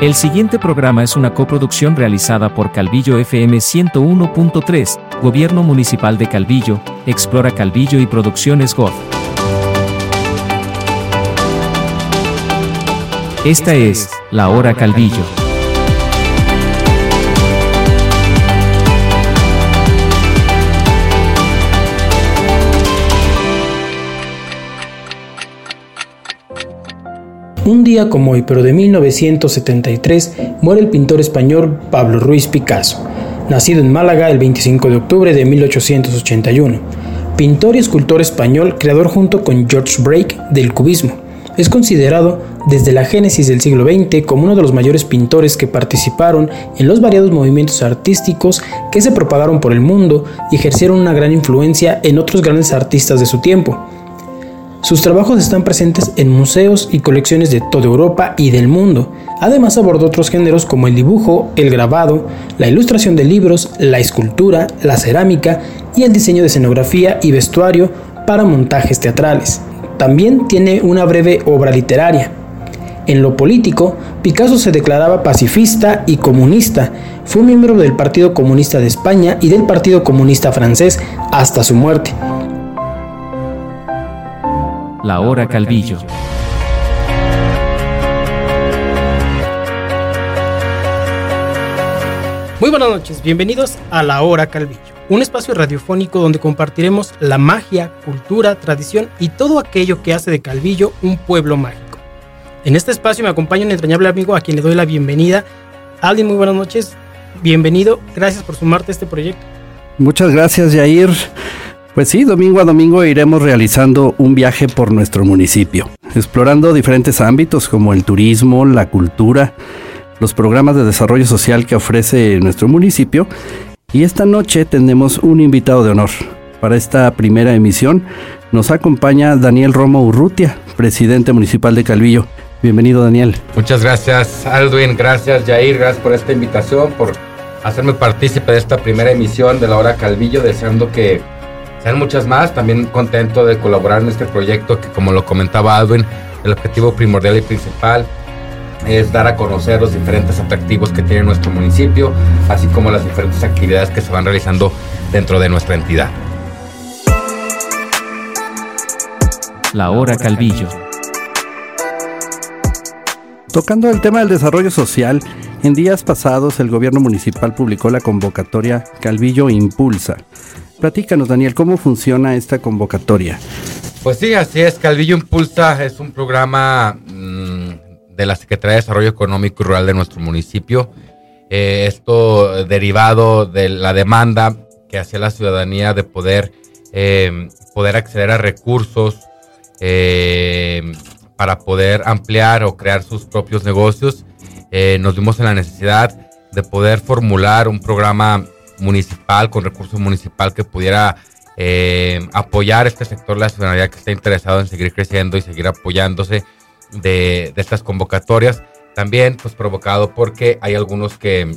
El siguiente programa es una coproducción realizada por Calvillo FM 101.3, Gobierno Municipal de Calvillo, Explora Calvillo y Producciones GOV. Esta es La Hora Calvillo. Un día como hoy, pero de 1973, muere el pintor español Pablo Ruiz Picasso, nacido en Málaga el 25 de octubre de 1881. Pintor y escultor español, creador junto con George Brake del cubismo. Es considerado desde la génesis del siglo XX como uno de los mayores pintores que participaron en los variados movimientos artísticos que se propagaron por el mundo y ejercieron una gran influencia en otros grandes artistas de su tiempo. Sus trabajos están presentes en museos y colecciones de toda Europa y del mundo. Además abordó otros géneros como el dibujo, el grabado, la ilustración de libros, la escultura, la cerámica y el diseño de escenografía y vestuario para montajes teatrales. También tiene una breve obra literaria. En lo político, Picasso se declaraba pacifista y comunista. Fue miembro del Partido Comunista de España y del Partido Comunista francés hasta su muerte. La Hora Calvillo. Muy buenas noches, bienvenidos a La Hora Calvillo, un espacio radiofónico donde compartiremos la magia, cultura, tradición y todo aquello que hace de Calvillo un pueblo mágico. En este espacio me acompaña un entrañable amigo a quien le doy la bienvenida. Aldi, muy buenas noches, bienvenido, gracias por sumarte a este proyecto. Muchas gracias, Jair. Pues sí, domingo a domingo iremos realizando un viaje por nuestro municipio, explorando diferentes ámbitos como el turismo, la cultura, los programas de desarrollo social que ofrece nuestro municipio. Y esta noche tenemos un invitado de honor. Para esta primera emisión nos acompaña Daniel Romo Urrutia, presidente municipal de Calvillo. Bienvenido Daniel. Muchas gracias Aldwin, gracias Jair, gracias por esta invitación, por hacerme partícipe de esta primera emisión de la hora Calvillo, deseando que sean muchas más. También contento de colaborar en este proyecto que, como lo comentaba Alvin, el objetivo primordial y principal es dar a conocer los diferentes atractivos que tiene nuestro municipio, así como las diferentes actividades que se van realizando dentro de nuestra entidad. La hora Calvillo. Tocando el tema del desarrollo social, en días pasados el gobierno municipal publicó la convocatoria Calvillo Impulsa Platícanos, Daniel, ¿cómo funciona esta convocatoria? Pues sí, así es. Calvillo Impulsa es un programa mm, de la Secretaría de Desarrollo Económico y Rural de nuestro municipio. Eh, esto derivado de la demanda que hacía la ciudadanía de poder, em, poder acceder a recursos em, para poder ampliar o crear sus propios negocios. Eh, nos vimos en la necesidad de poder formular un programa municipal, con recursos municipal que pudiera eh, apoyar este sector de la ciudadanía que está interesado en seguir creciendo y seguir apoyándose de, estas convocatorias. También pues provocado porque hay algunos que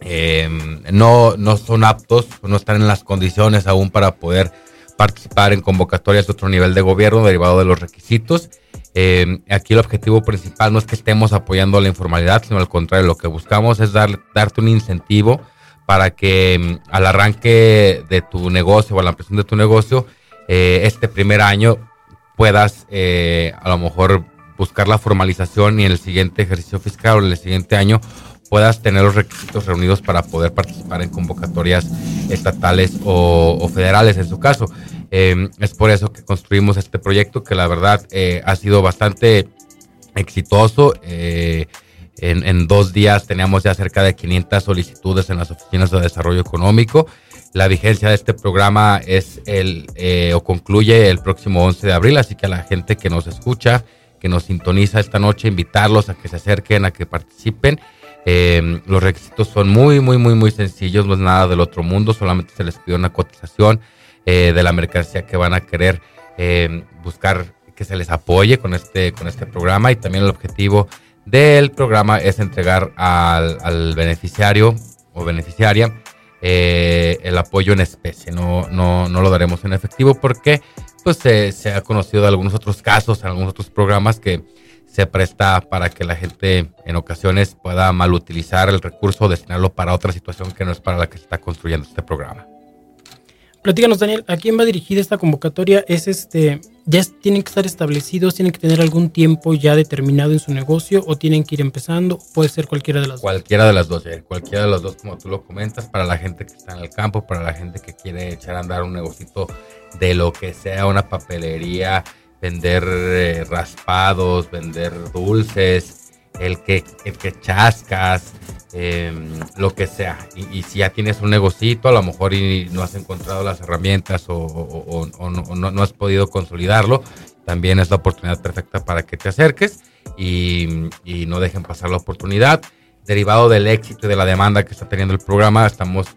em, no, no son aptos, no están en las condiciones aún para poder participar en convocatorias de otro nivel de gobierno derivado de los requisitos. Em, aquí el objetivo principal no es que estemos apoyando la informalidad, sino al contrario, lo que buscamos es dar, darte un incentivo para que mm, al arranque de tu negocio o a la ampliación de tu negocio, eh, este primer año puedas eh, a lo mejor buscar la formalización y en el siguiente ejercicio fiscal o en el siguiente año puedas tener los requisitos reunidos para poder participar en convocatorias estatales o, federales en su caso. Em, es por eso que construimos este proyecto que la verdad eh, ha sido bastante exitoso. En, dos días teníamos ya cerca de 500 solicitudes en las oficinas de desarrollo económico. La vigencia de este programa es el eh, o concluye el próximo 11 de abril, así que a la gente que nos escucha, que nos sintoniza esta noche, invitarlos a que se acerquen, a que participen. Eh, los requisitos son muy, muy, muy, muy sencillos, no es nada del otro mundo, solamente se les pide una cotización eh, de la mercancía que van a querer buscar que se les apoye con este, con este programa y también el objetivo del programa es entregar al, beneficiario o beneficiaria eh, el apoyo en especie. No, no, no lo daremos en efectivo porque pues, se, ha conocido de algunos otros casos, en algunos otros programas que se presta para que la gente en ocasiones pueda mal utilizar el recurso o destinarlo para otra situación que no es para la que se está construyendo este programa. Platícanos, Daniel, ¿a quién va dirigida esta convocatoria? ¿Es este, ya tienen que estar establecidos, tienen que tener algún tiempo ya determinado en su negocio o tienen que ir empezando? Puede ser cualquiera de las dos. Cualquiera de las dos, cualquiera de las dos, como tú lo comentas, para la gente que está en el campo, para la gente que quiere echar a andar un negocito de lo que sea, una papelería, vender eh, raspados, vender dulces, el que, el que chascas, Em, lo que sea. Y, si ya tienes un negocito, a lo mejor y no has encontrado las herramientas o, no, has podido consolidarlo, también es la oportunidad perfecta para que te acerques y, y no dejen pasar la oportunidad. Derivado del éxito y de la demanda que está teniendo el programa, estamos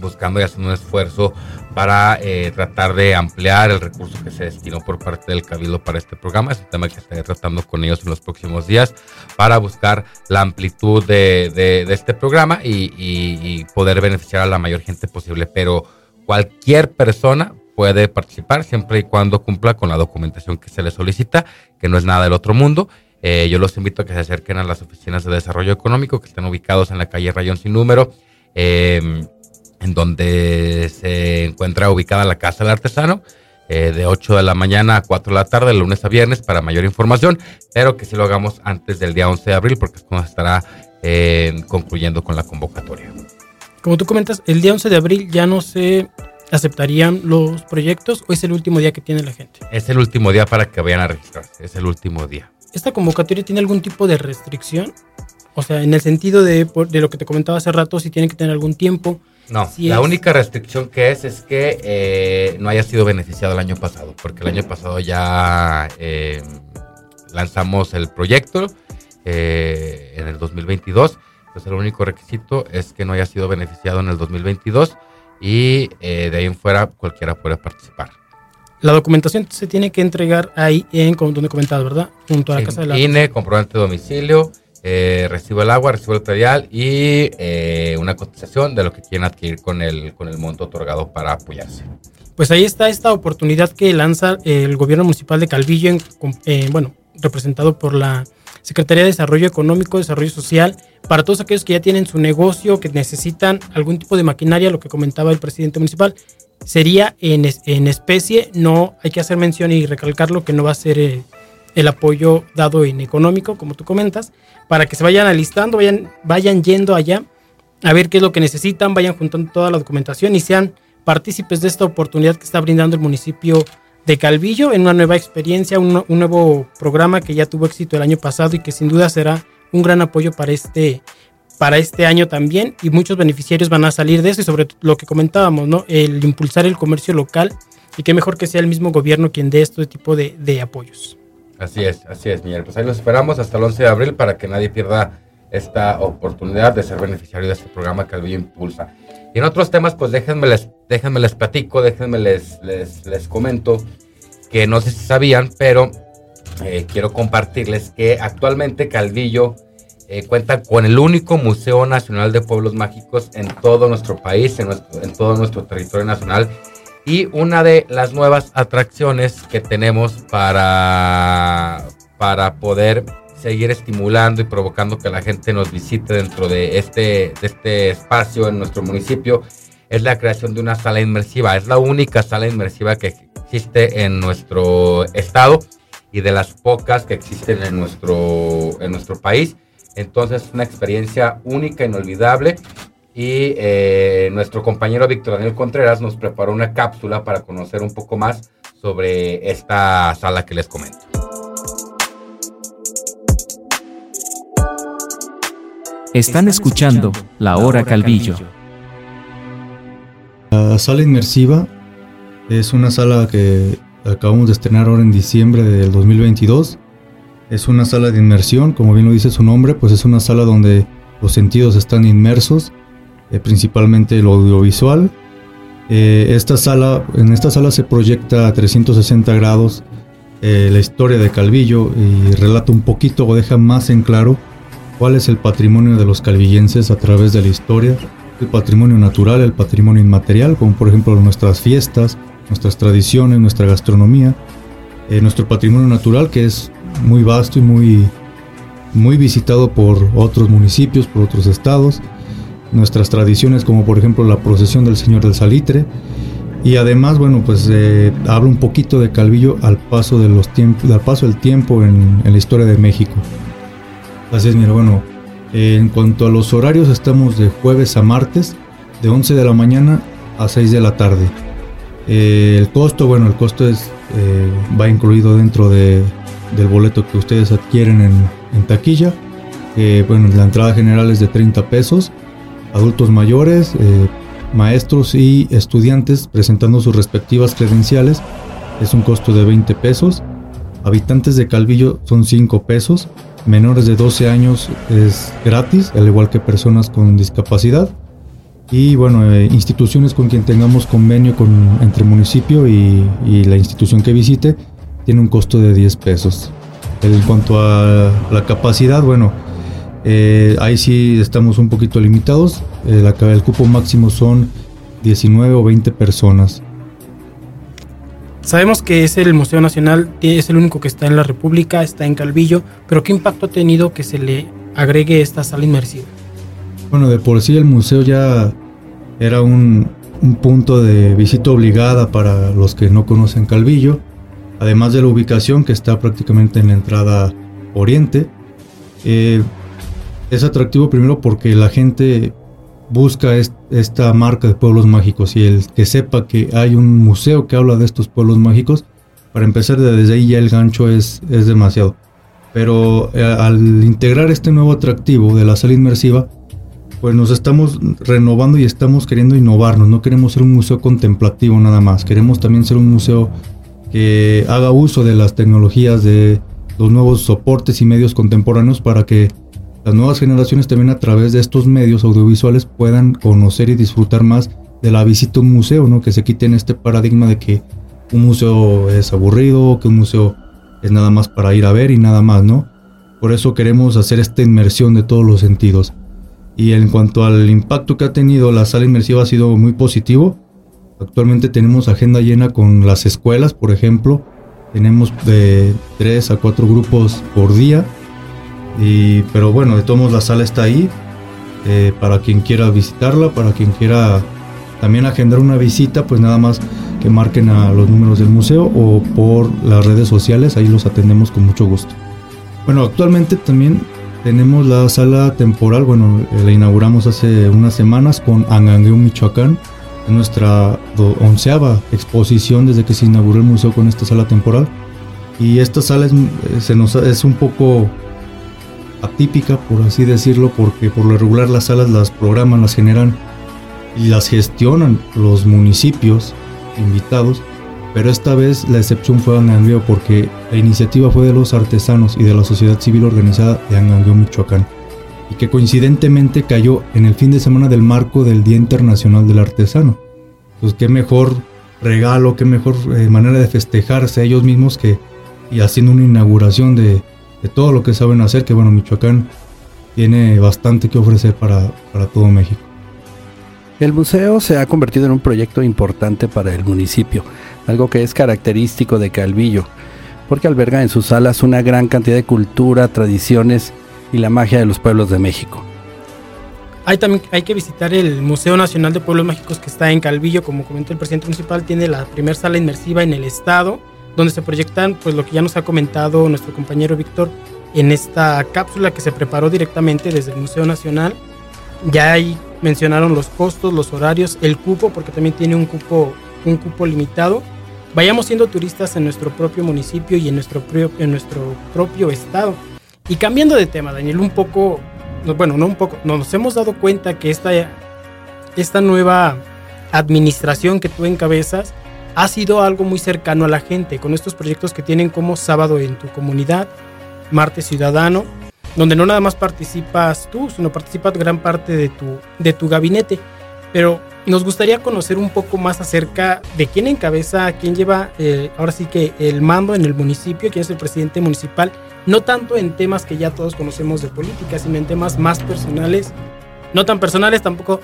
buscando y haciendo un esfuerzo para eh, tratar de ampliar el recurso que se destinó por parte del Cabildo para este programa. Es un tema que estaré tratando con ellos en los próximos días para buscar la amplitud de, este programa y, poder beneficiar a la mayor gente posible. Pero cualquier persona puede participar siempre y cuando cumpla con la documentación que se le solicita, que no es nada del otro mundo. Eh, yo los invito a que se acerquen a las oficinas de desarrollo económico que están ubicados en la calle Rayón Sin Número. Eh, en donde se encuentra ubicada la Casa del Artesano, eh, de 8 de la mañana a 4 de la tarde, de lunes a viernes, para mayor información, pero que si lo hagamos antes del día 11 de abril, porque es cuando estará eh, concluyendo con la convocatoria. Como tú comentas, el día 11 de abril ya no se aceptarían los proyectos o es el último día que tiene la gente? Es el último día para que vayan a registrarse, es el último día. ¿Esta convocatoria tiene algún tipo de restricción? O sea, en el sentido de, de lo que te comentaba hace rato, si tiene que tener algún tiempo, no, la única restricción que es es que eh, no haya sido beneficiado el año pasado, porque el año pasado ya eh, lanzamos el proyecto eh, en el 2022. Entonces el único requisito es que no haya sido beneficiado en el 2022 y de ahí en fuera cualquiera puede participar. La documentación se tiene que entregar ahí en donde comentado, ¿verdad? Junto a la casa de la INE, comprobante de domicilio, eh, recibo el agua, recibo el predial y eh, una cotización de lo que quieren adquirir con el, con el monto otorgado para apoyarse. Pues ahí está esta oportunidad que lanza el gobierno municipal de Calvillo, en, bueno, representado por la Secretaría de Desarrollo Económico, Desarrollo Social, para todos aquellos que ya tienen su negocio, que necesitan algún tipo de maquinaria, lo que comentaba el presidente municipal, sería en, en especie, no hay que hacer mención y recalcarlo que no va a ser eh, el apoyo dado en económico, como tú comentas, para que se vayan alistando, vayan, vayan yendo allá a ver qué es lo que necesitan, vayan juntando toda la documentación y sean partícipes de esta oportunidad que está brindando el municipio de Calvillo en una nueva experiencia, un, nuevo programa que ya tuvo éxito el año pasado y que sin duda será un gran apoyo para este, para este año también y muchos beneficiarios van a salir de eso y sobre lo que comentábamos, ¿no? El impulsar el comercio local y qué mejor que sea el mismo gobierno quien dé este tipo de, de apoyos. Así es, así es, Miguel. Pues ahí los esperamos hasta el 11 de abril para que nadie pierda esta oportunidad de ser beneficiario de este programa que Impulsa. Y en otros temas, pues déjenme les, déjenme les platico, déjenme les, les, les comento que no sé si sabían, pero eh, quiero compartirles que actualmente Calvillo eh, cuenta con el único Museo Nacional de Pueblos Mágicos en todo nuestro país, en, nuestro, en todo nuestro territorio nacional y una de las nuevas atracciones que tenemos para, para poder seguir estimulando y provocando que la gente nos visite dentro de este, este espacio en nuestro municipio es la creación de una sala inmersiva. Es la única sala inmersiva que existe en nuestro estado y de las pocas que existen en nuestro, en nuestro país. Entonces es una experiencia única, inolvidable y eh, nuestro compañero Víctor Daniel Contreras nos preparó una cápsula para conocer un poco más sobre esta sala que les comento. Están escuchando La Hora Calvillo. La sala inmersiva es una sala que acabamos de estrenar ahora en diciembre del 2022. Es una sala de inmersión, como bien lo dice su nombre, pues es una sala donde los sentidos están inmersos eh, principalmente lo audiovisual. Eh, esta sala, en esta sala se proyecta a 360 grados eh, la historia de Calvillo y relata un poquito o deja más en claro cuál es el patrimonio de los calvillenses a través de la historia, el patrimonio natural, el patrimonio inmaterial, como por ejemplo nuestras fiestas, nuestras tradiciones, nuestra gastronomía, nuestro patrimonio natural que es muy vasto y muy, muy visitado por otros municipios, por otros estados. Nuestras tradiciones como por ejemplo la procesión del Señor del Salitre. Y además, bueno, pues eh, habla un poquito de Calvillo al paso, de los tiempos, al paso del tiempo en, en la historia de México. Así es, mira, bueno, en cuanto a los horarios, estamos de jueves a martes, de 11 de la mañana a 6 de la tarde. Eh, el costo, bueno, el costo es, eh, va incluido dentro de, del boleto que ustedes adquieren en, taquilla. bueno, la entrada general es de 30 pesos. Adultos mayores, eh, maestros y estudiantes presentando sus respectivas credenciales es un costo de 20 pesos. Habitantes de Calvillo son 5 pesos menores de 12 años es gratis, al igual que personas con discapacidad. Y bueno, eh, instituciones con quien tengamos convenio con, entre municipio y, la institución que visite, tiene un costo de 10 pesos. En cuanto a la capacidad, bueno, eh, ahí sí estamos un poquito limitados. Eh, el cupo máximo son 19 o 20 personas. Sabemos que es el Museo Nacional, es el único que está en la República, está en Calvillo, pero ¿qué impacto ha tenido que se le agregue esta sala inmersiva? Bueno, de por sí el museo ya era un, punto de visita obligada para los que no conocen Calvillo, además de la ubicación que está prácticamente en la entrada oriente. Eh, es atractivo primero porque la gente busca esta marca de pueblos mágicos y el que sepa que hay un museo que habla de estos pueblos mágicos, para empezar desde ahí ya el gancho es, es demasiado. Pero eh, al integrar este nuevo atractivo de la sala inmersiva, pues nos estamos renovando y estamos queriendo innovarnos. No queremos ser un museo contemplativo nada más. Queremos también ser un museo que haga uso de las tecnologías, de los nuevos soportes y medios contemporáneos para que las nuevas generaciones también a través de estos medios audiovisuales puedan conocer y disfrutar más de la visita a un museo, ¿no? Que se quiten este paradigma de que un museo es aburrido, que un museo es nada más para ir a ver y nada más, ¿no? Por eso queremos hacer esta inmersión de todos los sentidos. Y en cuanto al impacto que ha tenido la sala inmersiva ha sido muy positivo. Actualmente tenemos agenda llena con las escuelas, por ejemplo. Tenemos de 3 a 4 grupos por día pero bueno, de todos modos la sala está ahí eh, para quien quiera visitarla, para quien quiera también agendar una visita, pues nada más que marquen a los números del museo o por las redes sociales, ahí los atendemos con mucho gusto. Bueno, actualmente también tenemos la sala temporal, bueno, eh, la inauguramos hace unas semanas con Angangueo, Michoacán, es nuestra onceava exposición desde que se inauguró el museo con esta sala temporal. Y esta sala es, eh, se nos, es un poco atípica, por así decirlo, porque por lo regular las salas las programan, las generan y las gestionan los municipios invitados, pero esta vez la excepción fue Angangueo porque la iniciativa fue de los artesanos y de la sociedad civil organizada de Angangueo, Michoacán, y que coincidentemente cayó en el fin de semana del marco del Día Internacional del Artesano. Pues qué mejor regalo, qué mejor eh, manera de festejarse ellos mismos que y haciendo una inauguración de, de todo lo que saben hacer, que bueno, Michoacán tiene bastante que ofrecer para, para todo México. El museo se ha convertido en un proyecto importante para el municipio, algo que es característico de Calvillo, porque alberga en sus salas una gran cantidad de cultura, tradiciones y la magia de los pueblos de México. Hay también hay que visitar el Museo Nacional de Pueblos Mágicos que está en Calvillo, como comentó el presidente municipal, tiene la primera sala inmersiva en el estado donde se proyectan pues lo que ya nos ha comentado nuestro compañero Víctor en esta cápsula que se preparó directamente desde el Museo Nacional. Ya ahí mencionaron los costos, los horarios, el cupo, porque también tiene un cupo, un cupo limitado. Vayamos siendo turistas en nuestro propio municipio y en nuestro, en nuestro propio estado. Y cambiando de tema, Daniel, un poco, bueno, no un poco, nos hemos dado cuenta que esta, esta nueva administración que tú encabezas ha sido algo muy cercano a la gente, con estos proyectos que tienen como Sábado en tu comunidad, Martes Ciudadano, donde no nada más participas tú, sino participa gran parte de tu, de tu gabinete. Pero nos gustaría conocer un poco más acerca de quién encabeza, quién lleva eh, ahora sí que el mando en el municipio, quién es el presidente municipal, no tanto en temas que ya todos conocemos de política, sino en temas más personales, no tan personales tampoco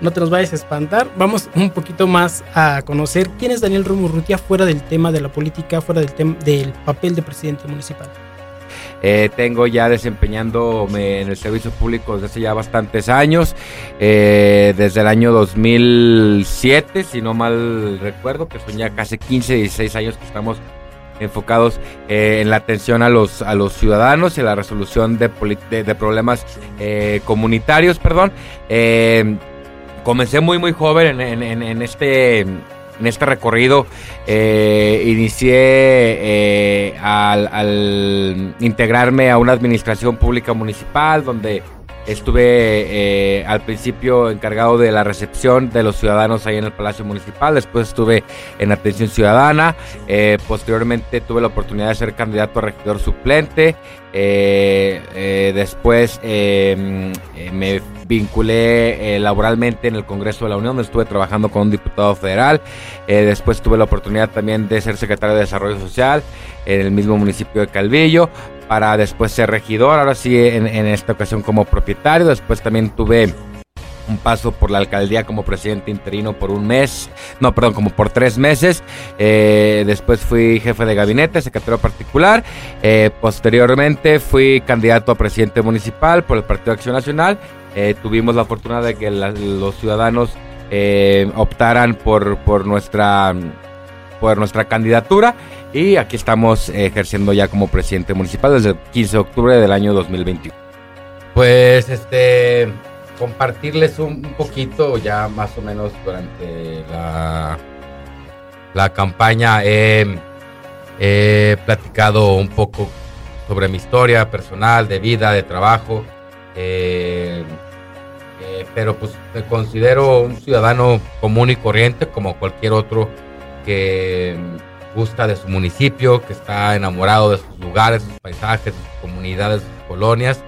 no te nos vayas a espantar. Vamos un poquito más a conocer quién es Daniel Romo fuera del tema de la política, fuera del, tema del papel de presidente municipal. Eh, tengo ya desempeñándome en el servicio público desde hace ya bastantes años, eh, desde el año 2007, si no mal recuerdo, que son ya casi 15, 16 años que estamos enfocados eh, en la atención a los, a los ciudadanos y la resolución de, de, problemas comunitarios, perdón. Comencé muy muy joven en, en, en este en este recorrido eh, inicié eh, al, integrarme a una administración pública municipal donde estuve eh, al principio encargado de la recepción de los ciudadanos ahí en el Palacio Municipal, después estuve en atención ciudadana, posteriormente tuve la oportunidad de ser candidato a regidor suplente, después me vinculé eh, laboralmente en el Congreso de la Unión, donde estuve trabajando con un diputado federal. Eh, después tuve la oportunidad también de ser secretario de Desarrollo Social en el mismo municipio de Calvillo, para después ser regidor, ahora sí en, esta ocasión como propietario. Después también tuve un paso por la alcaldía como presidente interino por un mes, no, perdón, como por tres meses. Eh, después fui jefe de gabinete, secretario particular. posteriormente fui candidato a presidente municipal por el Partido Acción Nacional eh, tuvimos la fortuna de que los ciudadanos eh, optaran por, por, nuestra, por nuestra candidatura y aquí estamos ejerciendo ya como presidente municipal desde el 15 de octubre del año 2021. Pues este compartirles un, poquito ya más o menos durante la, la campaña he, platicado un poco sobre mi historia personal, de vida, de trabajo. Eh, eh, pero pues me considero un ciudadano común y corriente como cualquier otro que gusta de su municipio, que está enamorado de sus lugares, sus paisajes, sus comunidades, sus colonias,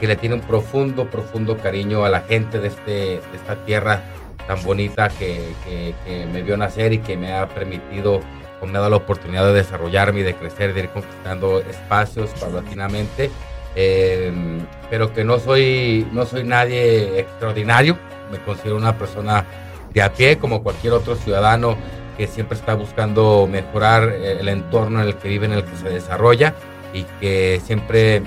que le tiene un profundo, profundo cariño a la gente de, este, esta tierra tan bonita que, me vio nacer y que me ha permitido o me ha dado la oportunidad de desarrollarme y de crecer, de ir conquistando espacios paulatinamente eh, pero que no soy, no soy nadie extraordinario, me considero una persona de a pie como cualquier otro ciudadano que siempre está buscando mejorar eh, el entorno en el que vive, en el que se desarrolla y que siempre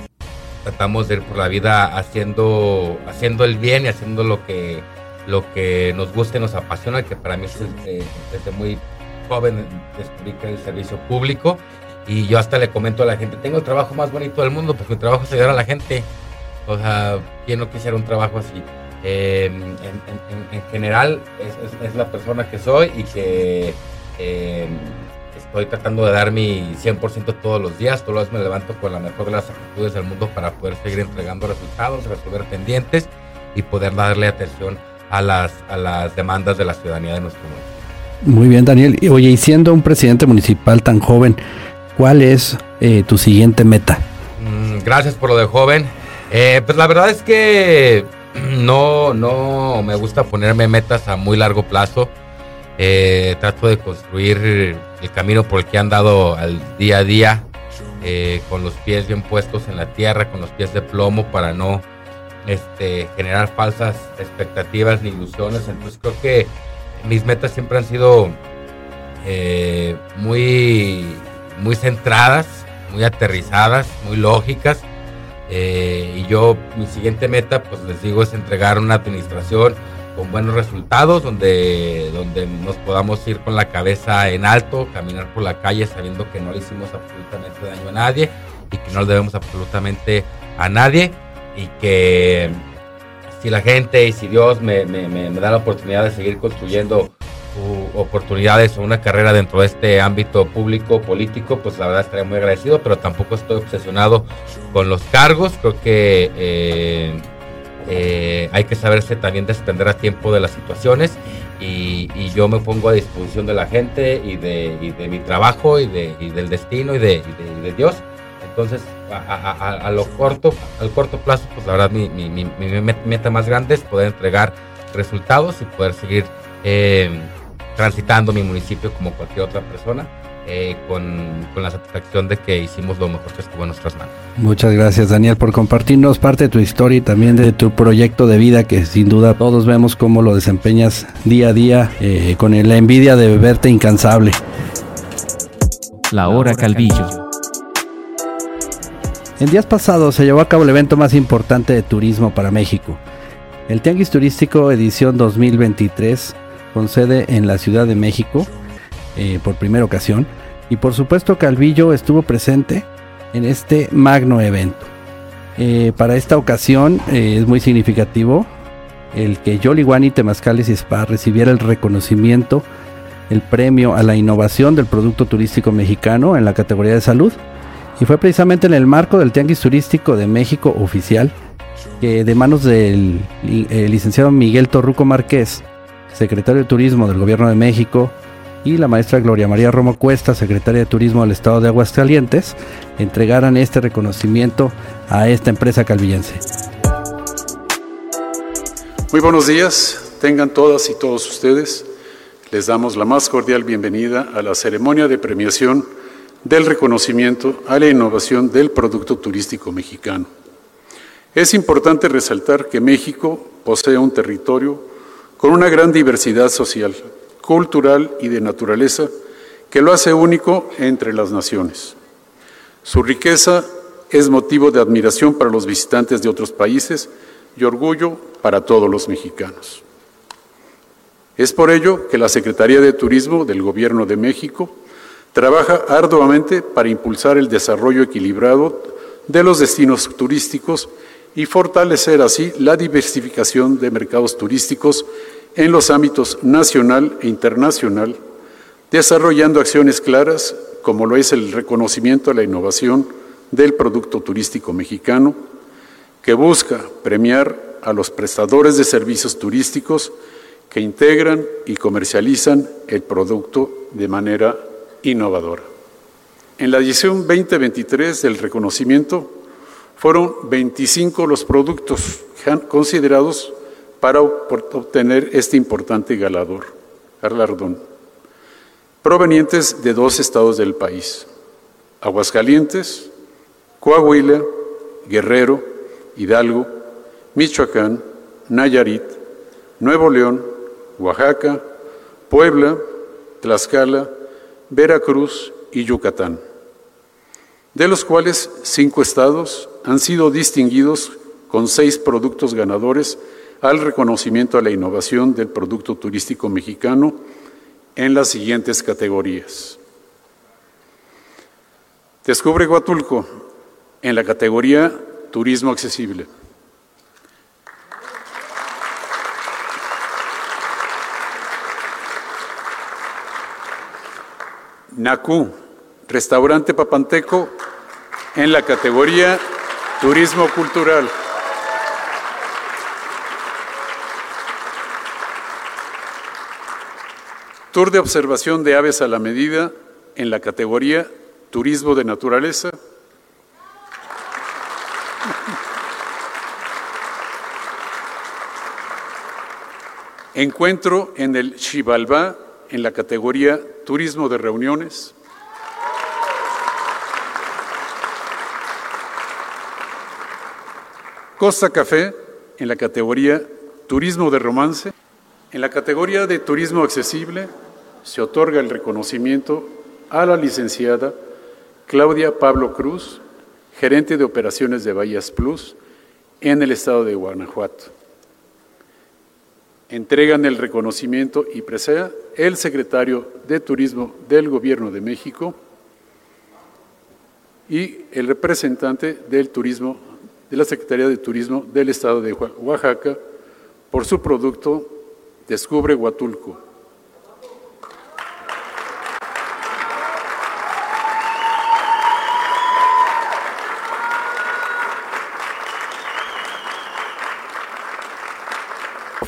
tratamos de ir por la vida haciendo, haciendo el bien y haciendo lo que, lo que nos gusta y nos apasiona, que para mí es, eh, desde muy joven descubrí que el servicio público y yo hasta le comento a la gente, tengo el trabajo más bonito del mundo, pues mi trabajo es ayudar a la gente. O sea, ¿quién no quisiera un trabajo así? Em, en, general es, la persona que soy y que em, estoy tratando de dar mi 100% todos los días. Todos los días me levanto con la mejor de las actitudes del mundo para poder seguir entregando resultados, resolver pendientes y poder darle atención a las, a las demandas de la ciudadanía de nuestro mundo. Muy bien, Daniel. Oye, y siendo un presidente municipal tan joven, ¿Cuál es eh, tu siguiente meta? Mm, gracias por lo de joven. Eh, pues la verdad es que no, no me gusta ponerme metas a muy largo plazo. Eh, trato de construir el camino por el que he andado al día a día, con los pies bien puestos en la tierra, con los pies de plomo para no este, generar falsas expectativas ni ilusiones. Entonces creo que mis metas siempre han sido muy muy centradas, muy aterrizadas, muy lógicas. Eh, y yo, mi siguiente meta, pues les digo, es entregar una administración con buenos resultados, donde, donde nos podamos ir con la cabeza en alto, caminar por la calle sabiendo que no le hicimos absolutamente daño a nadie y que no le debemos absolutamente a nadie y que si la gente y si Dios me, me, me da la oportunidad de seguir construyendo oportunidades o una carrera dentro de este ámbito público, político, pues la verdad estaría muy agradecido, pero tampoco estoy obsesionado con los cargos. Creo que eh, eh, hay que saberse también desprender a tiempo de las situaciones y, yo me pongo a disposición de la gente y de, mi trabajo y, de, del destino y de, Dios. Entonces, a, lo corto, al corto plazo, pues la verdad mi, meta más grande es poder entregar resultados y poder seguir eh, transitando mi municipio como cualquier otra persona. Eh, con, con, la satisfacción de que hicimos lo mejor que estuvo en nuestras manos. Muchas gracias Daniel por compartirnos parte de tu historia y también de tu proyecto de vida que sin duda todos vemos cómo lo desempeñas día a día eh, con la envidia de verte incansable. La hora Calvillo. En días pasados se llevó a cabo el evento más importante de turismo para México, el Tianguis Turístico Edición 2023, con sede en la Ciudad de México eh, por primera ocasión, y por supuesto Calvillo estuvo presente en este magno evento. Eh, para esta ocasión eh, es muy significativo el que Yoliwani Temazcales y Spa recibiera el reconocimiento, el premio a la innovación del producto turístico mexicano en la categoría de salud y fue precisamente en el marco del Tianguis Turístico de México oficial que de manos del licenciado Miguel Torruco Márquez, secretario de Turismo del Gobierno de México, y la maestra Gloria María Romo Cuesta, secretaria de Turismo del Estado de Aguascalientes, entregaran este reconocimiento a esta empresa calvillense. Muy buenos días, tengan todas y todos ustedes. Les damos la más cordial bienvenida a la ceremonia de premiación del reconocimiento a la innovación del producto turístico mexicano. Es importante resaltar que México posee un territorio con una gran diversidad social, cultural y de naturaleza que lo hace único entre las naciones. Su riqueza es motivo de admiración para los visitantes de otros países y orgullo para todos los mexicanos. Es por ello que la Secretaría de Turismo del Gobierno de México Trabaja arduamente para impulsar el desarrollo equilibrado de los destinos turísticos y fortalecer así la diversificación de mercados turísticos en los ámbitos nacional e internacional, desarrollando acciones claras como lo es el reconocimiento a la innovación del producto turístico mexicano, que busca premiar a los prestadores de servicios turísticos que integran y comercializan el producto de manera innovadora. En la edición 2023 del reconocimiento fueron 25 los productos considerados para obtener este importante galardón, provenientes de dos estados del país, Aguascalientes, Coahuila, Guerrero, Hidalgo, Michoacán, Nayarit, Nuevo León, Oaxaca, Puebla, Tlaxcala, Veracruz y Yucatán, de los cuales cinco estados han sido distinguidos con seis productos ganadores al reconocimiento a la innovación del producto turístico mexicano en las siguientes categorías. Descubre Huatulco en la categoría Turismo Accesible. NACU, Restaurante Papanteco, en la categoría Turismo Cultural. Tour de observación de aves a la medida en la categoría Turismo de Naturaleza. Encuentro en el Xibalbá en la categoría Turismo de Reuniones. Costa Café en la categoría Turismo de Romance. En la categoría de Turismo Accesible se otorga el reconocimiento a la licenciada Claudia Pablo Cruz, gerente de operaciones de Bahías Plus en el estado de Guanajuato entregan el reconocimiento y presea el secretario de Turismo del Gobierno de México y el representante del turismo de la Secretaría de Turismo del Estado de Oaxaca por su producto Descubre Huatulco.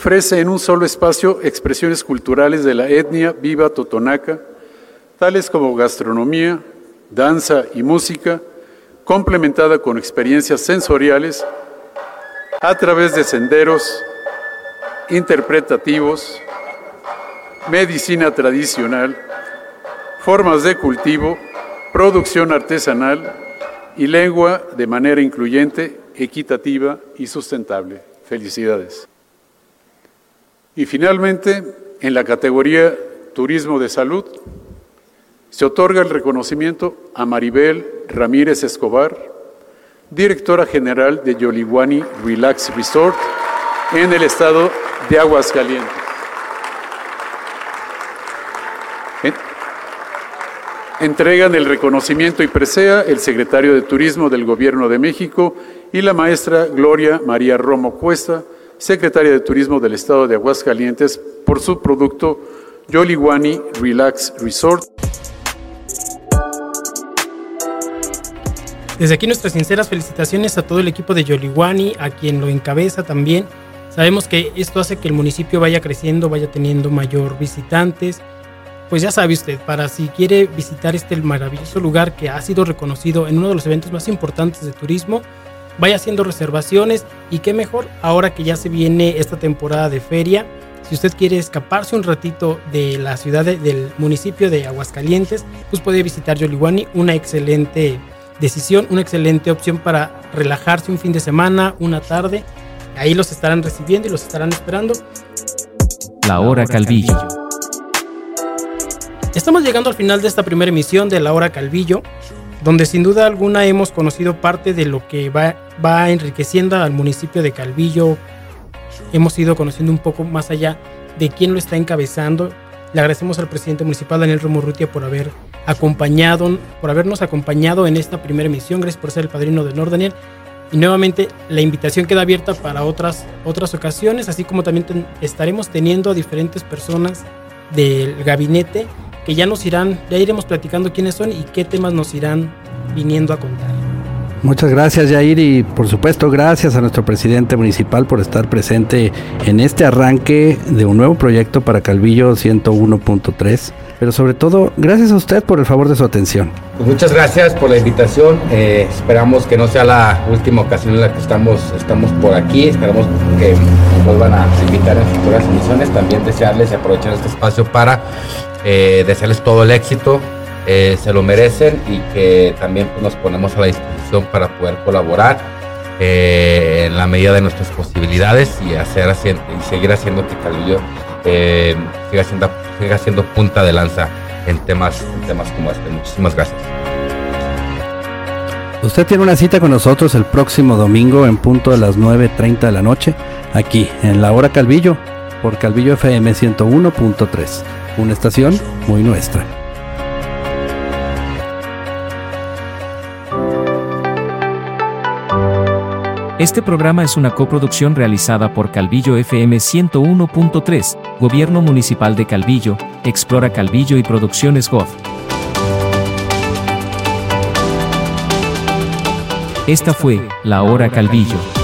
ofrece en un solo espacio expresiones culturales de la etnia viva totonaca, tales como gastronomía, danza y música, complementada con experiencias sensoriales a través de senderos interpretativos, medicina tradicional, formas de cultivo, producción artesanal y lengua de manera incluyente, equitativa y sustentable. Felicidades. Y finalmente, en la categoría Turismo de Salud, se otorga el reconocimiento a Maribel Ramírez Escobar, directora general de Yoliwani Relax Resort en el estado de Aguascalientes. Entregan el reconocimiento y presea el secretario de Turismo del Gobierno de México y la maestra Gloria María Romo Cuesta, secretaria de Turismo del Estado de Aguascalientes, por su producto Yoliwani Relax Resort. Desde aquí nuestras sinceras felicitaciones a todo el equipo de Yoliwani, a quien lo encabeza también. Sabemos que esto hace que el municipio vaya creciendo, vaya teniendo mayor visitantes pues ya sabe usted, para si quiere visitar este maravilloso lugar que ha sido reconocido en uno de los eventos más importantes de turismo, vaya haciendo reservaciones y qué mejor ahora que ya se viene esta temporada de feria. Si usted quiere escaparse un ratito de la ciudad del municipio de Aguascalientes, pues puede visitar Yoliwani, una excelente decisión, una excelente opción para relajarse un fin de semana, una tarde. Ahí los estarán recibiendo y los estarán esperando. La hora Calvillo. Estamos llegando al final de esta primera emisión de La Hora Calvillo, donde sin duda alguna hemos conocido parte de lo que va, va enriqueciendo al municipio de Calvillo. Hemos ido conociendo un poco más allá de quién lo está encabezando. Le agradecemos al presidente municipal Daniel Romurrutia por haber acompañado, por habernos acompañado en esta primera emisión. Gracias por ser el padrino de Nord, Daniel. Y nuevamente la invitación queda abierta para otras, otras ocasiones, así como también estaremos teniendo a diferentes personas del gabinete que ya nos irán, ya iremos platicando quiénes son y qué temas nos irán viniendo a contar. Muchas gracias Jair y por supuesto gracias a nuestro presidente municipal por estar presente en este arranque de un nuevo proyecto para Calvillo 101.3, pero sobre todo gracias a usted por el favor de su atención. Pues muchas gracias por la invitación, eh, esperamos que no sea la última ocasión en la que estamos, estamos por aquí, esperamos que nos vuelvan a invitar en futuras emisiones, también desearles y aprovechar este espacio para eh, desearles todo el éxito, eh, se lo merecen y que también pues, nos ponemos a la disposición para poder colaborar eh, en la medida de nuestras posibilidades y hacer y seguir haciendo que Calvillo eh, siga, siendo, siga siendo punta de lanza en temas, en temas como este. Muchísimas gracias. Usted tiene una cita con nosotros el próximo domingo en punto de las 9.30 de la noche, aquí en la hora Calvillo, por Calvillo FM 101.3 una estación muy nuestra. Este programa es una coproducción realizada por Calvillo FM 101.3, Gobierno Municipal de Calvillo, Explora Calvillo y Producciones Gov. Esta fue La Hora Calvillo.